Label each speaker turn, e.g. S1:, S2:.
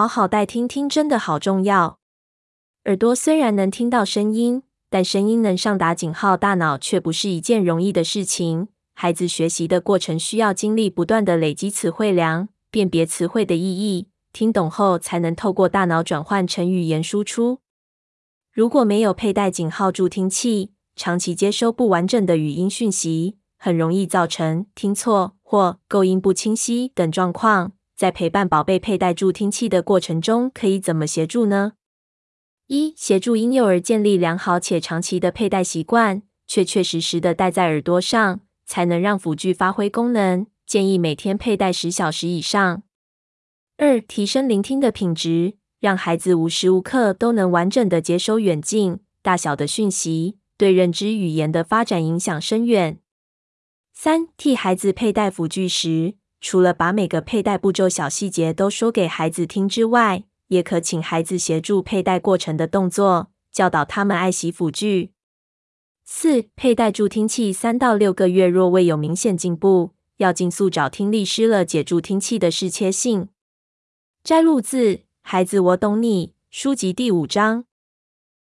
S1: 好好带听听真的好重要。耳朵虽然能听到声音，但声音能上达警号，大脑却不是一件容易的事情。孩子学习的过程需要经历不断的累积词汇量，辨别词汇的意义，听懂后才能透过大脑转换成语言输出。如果没有佩戴警号助听器，长期接收不完整的语音讯息，很容易造成听错或构音不清晰等状况。在陪伴宝贝佩戴助听器的过程中，可以怎么协助呢？一、协助婴幼儿建立良好且长期的佩戴习惯，确确实实的戴在耳朵上，才能让辅具发挥功能。建议每天佩戴十小时以上。二、提升聆听的品质。让孩子无时无刻都能完整的接收远近、大小的讯息，对认知语言的发展影响深远。三、替孩子佩戴辅具时，除了把每个佩戴步骤小细节都说给孩子听之外，也可请孩子协助佩戴过程的动作，教导他们爱惜辅具。四、佩戴助听器三到六个月若未有明显进步，要尽速找听力师了解助听器的适切性。摘录自。孩子，我懂你。书籍第五章。